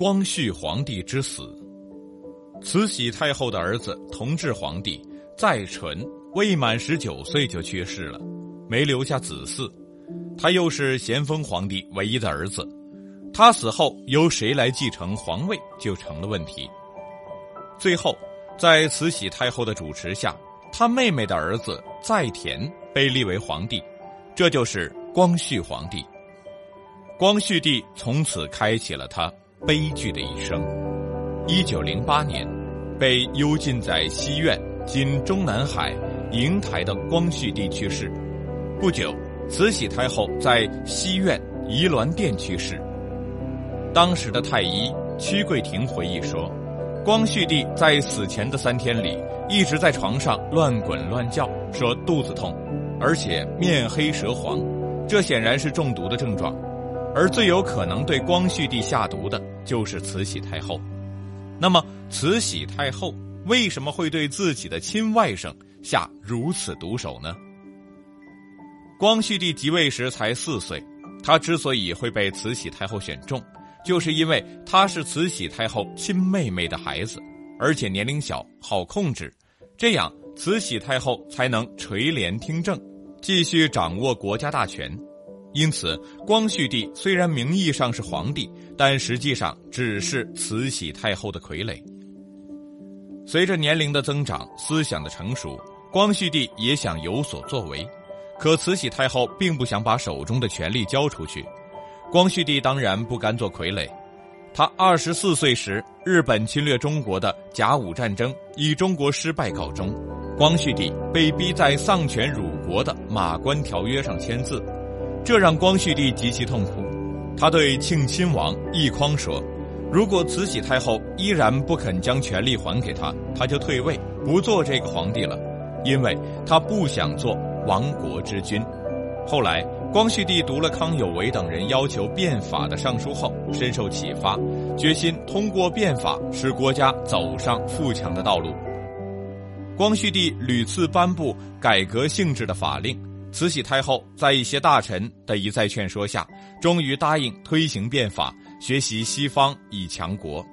光绪皇帝之死。慈禧太后的儿子同治皇帝载淳未满十九岁就去世了，没留下子嗣。他又是咸丰皇帝唯一的儿子，他死后由谁来继承皇位就成了问题。最后，在慈禧太后的主持下，他妹妹的儿子载湉被立为皇帝，这就是光绪皇帝。光绪帝从此开启了他悲剧的一生。一九零八年，被幽禁在西苑（今中南海）瀛台的光绪帝去世。不久，慈禧太后在西苑怡鸾殿去世。当时的太医屈桂亭回忆说。光绪帝在死前的三天里，一直在床上乱滚乱叫，说肚子痛，而且面黑舌黄，这显然是中毒的症状。而最有可能对光绪帝下毒的就是慈禧太后。那么，慈禧太后为什么会对自己的亲外甥下如此毒手呢？光绪帝即位时才四岁，他之所以会被慈禧太后选中。就是因为他是慈禧太后亲妹妹的孩子，而且年龄小，好控制，这样慈禧太后才能垂帘听政，继续掌握国家大权。因此，光绪帝虽然名义上是皇帝，但实际上只是慈禧太后的傀儡。随着年龄的增长，思想的成熟，光绪帝也想有所作为，可慈禧太后并不想把手中的权力交出去。光绪帝当然不甘做傀儡，他二十四岁时，日本侵略中国的甲午战争以中国失败告终，光绪帝被逼在丧权辱国的《马关条约》上签字，这让光绪帝极其痛苦。他对庆亲王奕匡说：“如果慈禧太后依然不肯将权力还给他，他就退位，不做这个皇帝了，因为他不想做亡国之君。”后来。光绪帝读了康有为等人要求变法的上书后，深受启发，决心通过变法使国家走上富强的道路。光绪帝屡次颁布改革性质的法令，慈禧太后在一些大臣的一再劝说下，终于答应推行变法，学习西方以强国。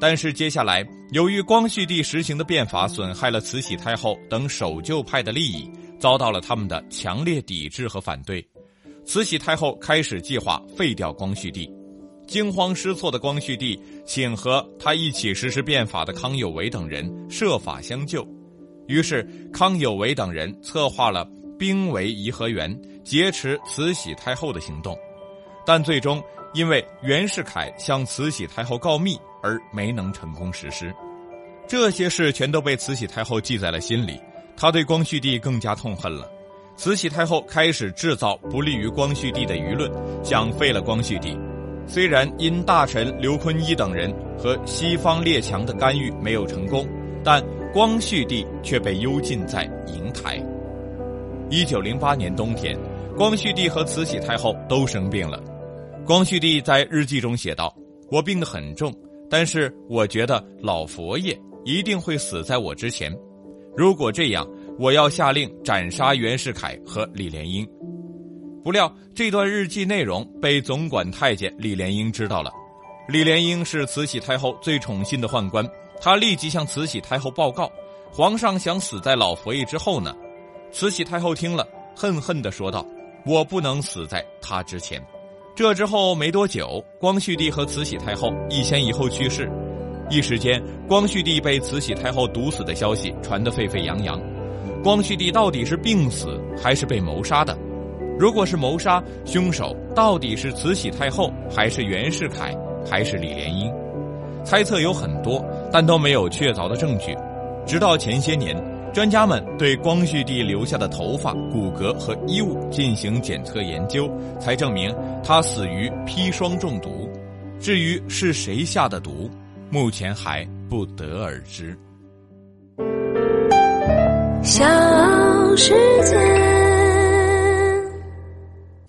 但是接下来，由于光绪帝实行的变法损害了慈禧太后等守旧派的利益，遭到了他们的强烈抵制和反对。慈禧太后开始计划废掉光绪帝，惊慌失措的光绪帝请和他一起实施变法的康有为等人设法相救，于是康有为等人策划了兵围颐和园、劫持慈禧太后的行动，但最终因为袁世凯向慈禧太后告密而没能成功实施。这些事全都被慈禧太后记在了心里，她对光绪帝更加痛恨了。慈禧太后开始制造不利于光绪帝的舆论，想废了光绪帝。虽然因大臣刘坤一等人和西方列强的干预没有成功，但光绪帝却被幽禁在瀛台。一九零八年冬天，光绪帝和慈禧太后都生病了。光绪帝在日记中写道：“我病得很重，但是我觉得老佛爷一定会死在我之前。如果这样。”我要下令斩杀袁世凯和李莲英，不料这段日记内容被总管太监李莲英知道了。李莲英是慈禧太后最宠信的宦官，他立即向慈禧太后报告：“皇上想死在老佛爷之后呢。”慈禧太后听了，恨恨地说道：“我不能死在他之前。”这之后没多久，光绪帝和慈禧太后一前一后去世，一时间光绪帝被慈禧太后毒死的消息传得沸沸扬扬。光绪帝到底是病死还是被谋杀的？如果是谋杀，凶手到底是慈禧太后，还是袁世凯，还是李莲英？猜测有很多，但都没有确凿的证据。直到前些年，专家们对光绪帝留下的头发、骨骼和衣物进行检测研究，才证明他死于砒霜中毒。至于是谁下的毒，目前还不得而知。小世界。